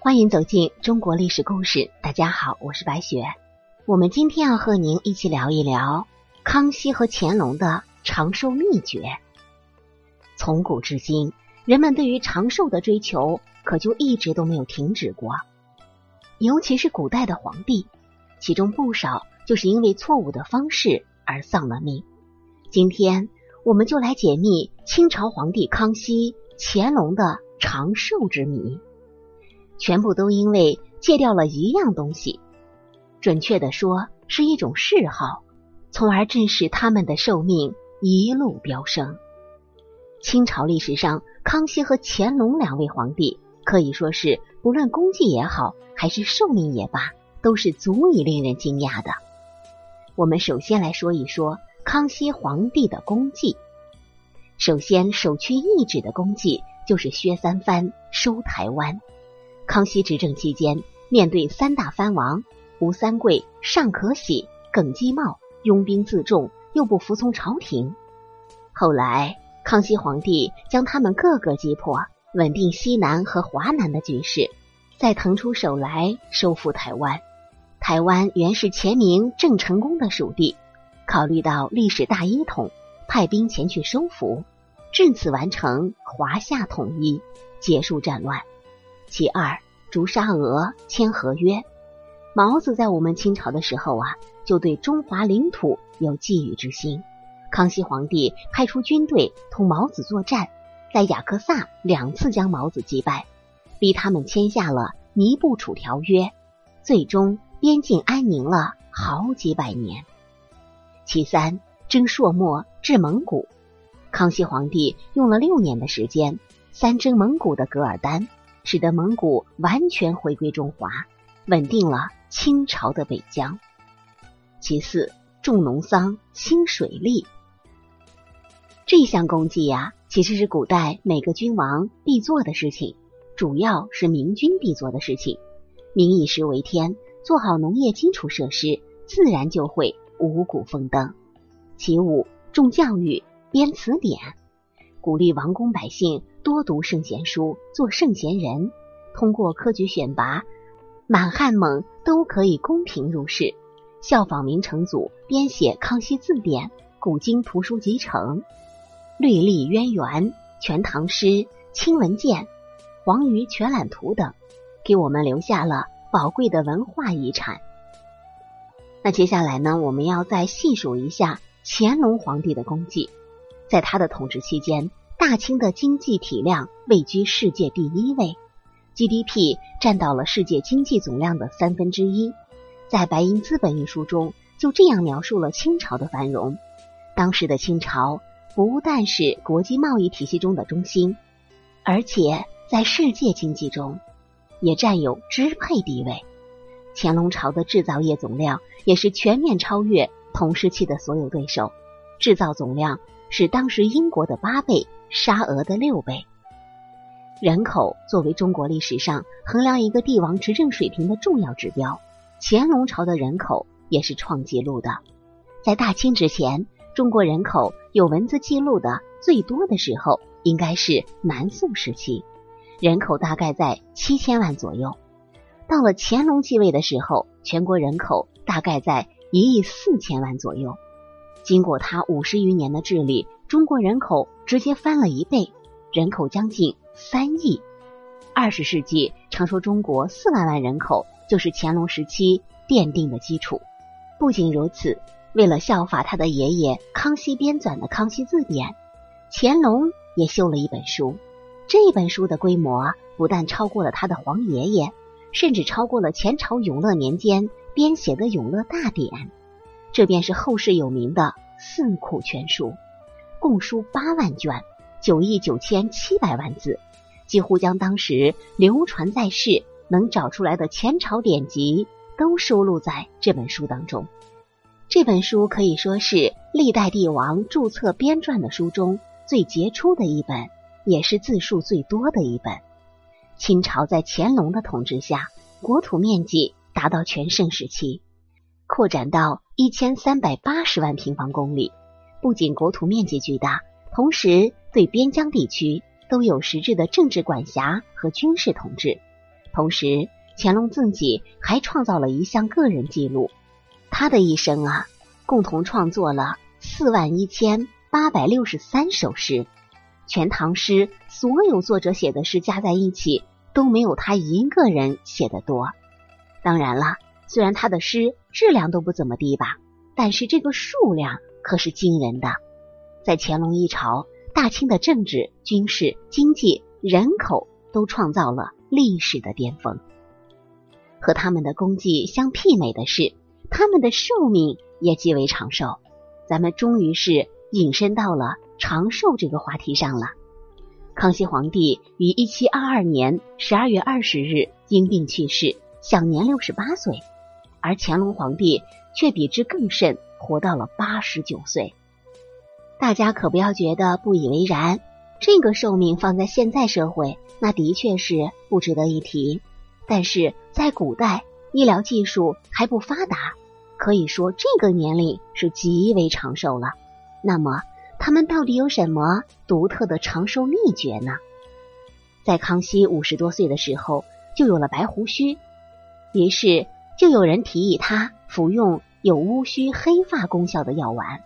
欢迎走进中国历史故事。大家好，我是白雪。我们今天要和您一起聊一聊康熙和乾隆的长寿秘诀。从古至今，人们对于长寿的追求可就一直都没有停止过。尤其是古代的皇帝，其中不少就是因为错误的方式而丧了命。今天我们就来解密清朝皇帝康熙、乾隆的长寿之谜。全部都因为戒掉了一样东西，准确的说是一种嗜好，从而致使他们的寿命一路飙升。清朝历史上，康熙和乾隆两位皇帝可以说是不论功绩也好，还是寿命也罢，都是足以令人惊讶的。我们首先来说一说康熙皇帝的功绩。首先，首屈一指的功绩就是削三藩、收台湾。康熙执政期间，面对三大藩王吴三桂、尚可喜、耿继茂拥兵自重，又不服从朝廷。后来，康熙皇帝将他们各个击破，稳定西南和华南的局势，再腾出手来收复台湾。台湾原是前明郑成功的属地，考虑到历史大一统，派兵前去收服，至此完成华夏统一，结束战乱。其二，逐沙俄签合约。毛子在我们清朝的时候啊，就对中华领土有觊觎之心。康熙皇帝派出军队同毛子作战，在雅克萨两次将毛子击败，逼他们签下了尼布楚条约，最终边境安宁了好几百年。其三，征朔漠至蒙古。康熙皇帝用了六年的时间，三征蒙古的噶尔丹。使得蒙古完全回归中华，稳定了清朝的北疆。其次，种农桑兴水利。这项功绩呀，其实是古代每个君王必做的事情，主要是明君必做的事情。民以食为天，做好农业基础设施，自然就会五谷丰登。其五，重教育，编词典。鼓励王公百姓多读圣贤书，做圣贤人。通过科举选拔，满汉蒙都可以公平入仕。效仿明成祖编写《康熙字典》《古今图书集成》《律历渊源》《全唐诗》《清文鉴》《黄鱼全览图》等，给我们留下了宝贵的文化遗产。那接下来呢，我们要再细数一下乾隆皇帝的功绩。在他的统治期间。大清的经济体量位居世界第一位，GDP 占到了世界经济总量的三分之一。在《白银资本》一书中，就这样描述了清朝的繁荣。当时的清朝不但是国际贸易体系中的中心，而且在世界经济中也占有支配地位。乾隆朝的制造业总量也是全面超越同时期的所有对手，制造总量是当时英国的八倍。沙俄的六倍。人口作为中国历史上衡量一个帝王执政水平的重要指标，乾隆朝的人口也是创纪录的。在大清之前，中国人口有文字记录的最多的时候，应该是南宋时期，人口大概在七千万左右。到了乾隆继位的时候，全国人口大概在一亿四千万左右。经过他五十余年的治理。中国人口直接翻了一倍，人口将近三亿。二十世纪常说中国四万万人口就是乾隆时期奠定的基础。不仅如此，为了效法他的爷爷康熙编纂的《康熙字典》，乾隆也修了一本书。这本书的规模不但超过了他的皇爷爷，甚至超过了前朝永乐年间编写的《永乐大典》。这便是后世有名的《四库全书》。共书八万卷，九亿九千七百万字，几乎将当时流传在世能找出来的前朝典籍都收录在这本书当中。这本书可以说是历代帝王注册编撰的书中最杰出的一本，也是字数最多的一本。清朝在乾隆的统治下，国土面积达到全盛时期，扩展到一千三百八十万平方公里。不仅国土面积巨大，同时对边疆地区都有实质的政治管辖和军事统治，同时，乾隆自己还创造了一项个人记录，他的一生啊，共同创作了四万一千八百六十三首诗，全唐诗所有作者写的诗加在一起都没有他一个人写的多。当然了，虽然他的诗质量都不怎么低吧，但是这个数量可是惊人的。在乾隆一朝，大清的政治、军事、经济、人口都创造了历史的巅峰。和他们的功绩相媲美的是，他们的寿命也极为长寿。咱们终于是引申到了长寿这个话题上了。康熙皇帝于一七二二年十二月二十日因病去世，享年六十八岁，而乾隆皇帝却比之更甚，活到了八十九岁。大家可不要觉得不以为然，这个寿命放在现在社会，那的确是不值得一提。但是在古代，医疗技术还不发达，可以说这个年龄是极为长寿了。那么，他们到底有什么独特的长寿秘诀呢？在康熙五十多岁的时候，就有了白胡须，于是就有人提议他服用有乌须黑发功效的药丸。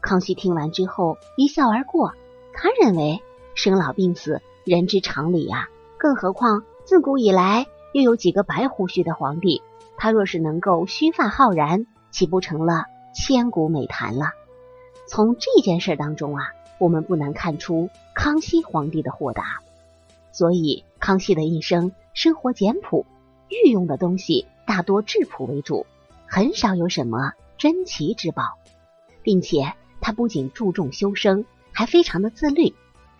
康熙听完之后一笑而过，他认为生老病死人之常理啊，更何况自古以来。又有几个白胡须的皇帝，他若是能够须发浩然，岂不成了千古美谈了？从这件事当中啊，我们不难看出康熙皇帝的豁达。所以，康熙的一生生活简朴，御用的东西大多质朴为主，很少有什么珍奇之宝，并且他不仅注重修身，还非常的自律。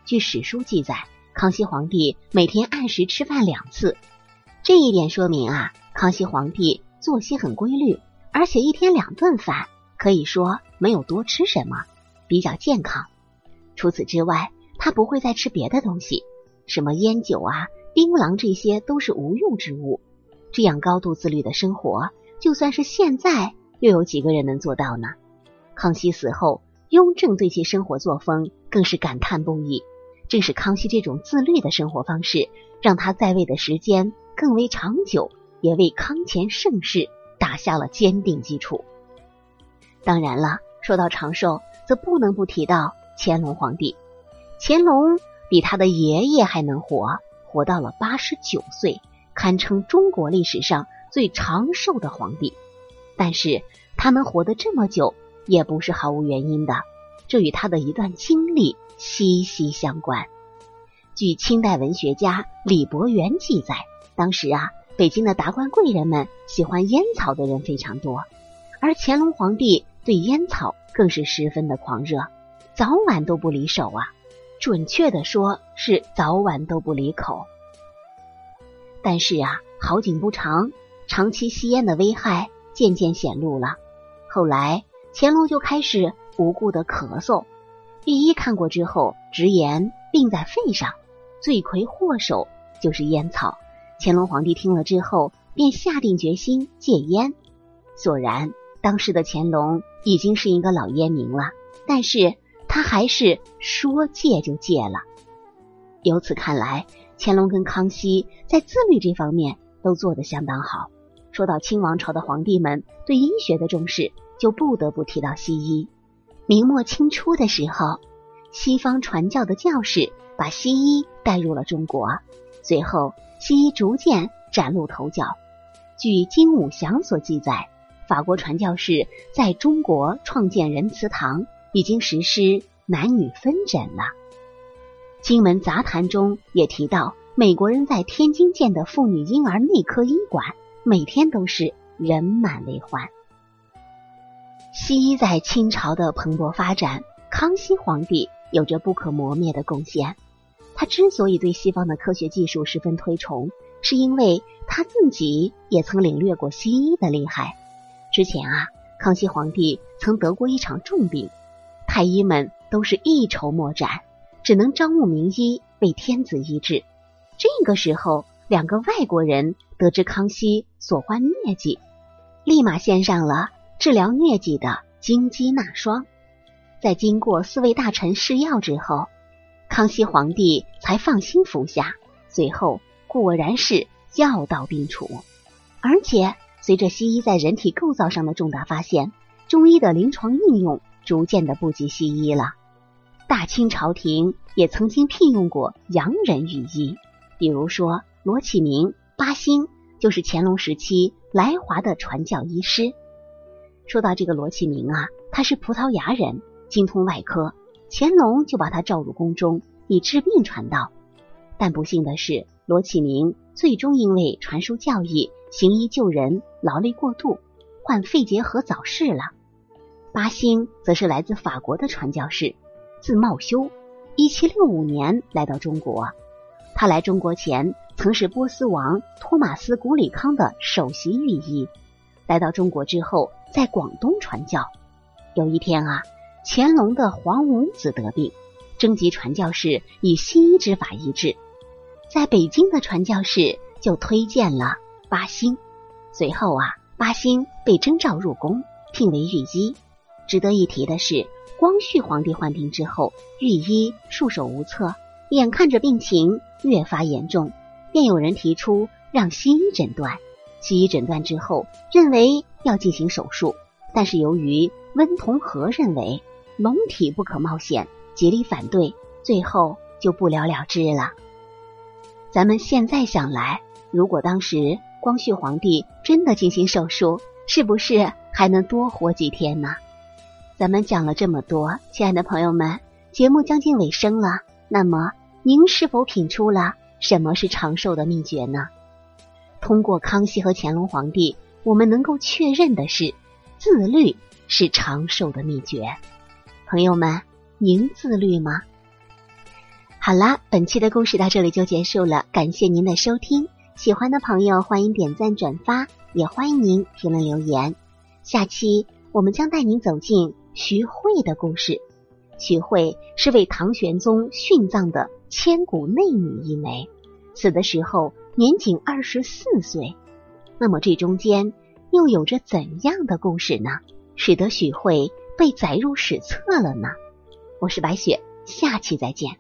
据史书记载，康熙皇帝每天按时吃饭两次。这一点说明啊，康熙皇帝作息很规律，而且一天两顿饭，可以说没有多吃什么，比较健康。除此之外，他不会再吃别的东西，什么烟酒啊、槟榔这些都是无用之物。这样高度自律的生活，就算是现在，又有几个人能做到呢？康熙死后，雍正对其生活作风更是感叹不已。正是康熙这种自律的生活方式，让他在位的时间。更为长久，也为康乾盛世打下了坚定基础。当然了，说到长寿，则不能不提到乾隆皇帝。乾隆比他的爷爷还能活，活到了八十九岁，堪称中国历史上最长寿的皇帝。但是他能活得这么久，也不是毫无原因的，这与他的一段经历息息相关。据清代文学家李伯元记载。当时啊，北京的达官贵人们喜欢烟草的人非常多，而乾隆皇帝对烟草更是十分的狂热，早晚都不离手啊。准确的说，是早晚都不离口。但是啊，好景不长，长期吸烟的危害渐渐显露了。后来，乾隆就开始无故的咳嗽，御医看过之后，直言病在肺上，罪魁祸首就是烟草。乾隆皇帝听了之后，便下定决心戒烟。果然，当时的乾隆已经是一个老烟民了，但是他还是说戒就戒了。由此看来，乾隆跟康熙在自律这方面都做得相当好。说到清王朝的皇帝们对医学的重视，就不得不提到西医。明末清初的时候，西方传教的教士把西医带入了中国，随后。西医逐渐崭露头角。据金武祥所记载，法国传教士在中国创建仁慈堂，已经实施男女分诊了。金门杂谈中也提到，美国人在天津建的妇女婴儿内科医馆，每天都是人满为患。西医在清朝的蓬勃发展，康熙皇帝有着不可磨灭的贡献。他之所以对西方的科学技术十分推崇，是因为他自己也曾领略过西医的厉害。之前啊，康熙皇帝曾得过一场重病，太医们都是一筹莫展，只能招募名医为天子医治。这个时候，两个外国人得知康熙所患疟疾，立马献上了治疗疟疾的金鸡纳霜。在经过四位大臣试药之后。康熙皇帝才放心服下，随后果然是药到病除。而且，随着西医在人体构造上的重大发现，中医的临床应用逐渐的不及西医了。大清朝廷也曾经聘用过洋人御医，比如说罗启明、巴兴，就是乾隆时期来华的传教医师。说到这个罗启明啊，他是葡萄牙人，精通外科，乾隆就把他召入宫中，以治病传道。但不幸的是，罗启明最终因为传输教义、行医救人劳累过度，患肺结核早逝了。巴兴则是来自法国的传教士。字茂修，一七六五年来到中国。他来中国前曾是波斯王托马斯古里康的首席御医。来到中国之后，在广东传教。有一天啊，乾隆的皇五子得病，征集传教士以西医之法医治。在北京的传教士就推荐了巴兴。随后啊，巴兴被征召入宫，聘为御医。值得一提的是。光绪皇帝患病之后，御医束手无策，眼看着病情越发严重，便有人提出让西医诊断。西医诊断之后，认为要进行手术，但是由于温同和认为龙体不可冒险，极力反对，最后就不了了之了。咱们现在想来，如果当时光绪皇帝真的进行手术，是不是还能多活几天呢？咱们讲了这么多，亲爱的朋友们，节目将近尾声了。那么，您是否品出了什么是长寿的秘诀呢？通过康熙和乾隆皇帝，我们能够确认的是，自律是长寿的秘诀。朋友们，您自律吗？好啦，本期的故事到这里就结束了，感谢您的收听。喜欢的朋友欢迎点赞转发，也欢迎您评论留言。下期我们将带您走进。徐慧的故事，徐慧是为唐玄宗殉葬的千古内女一枚，死的时候年仅二十四岁。那么这中间又有着怎样的故事呢？使得徐慧被载入史册了呢？我是白雪，下期再见。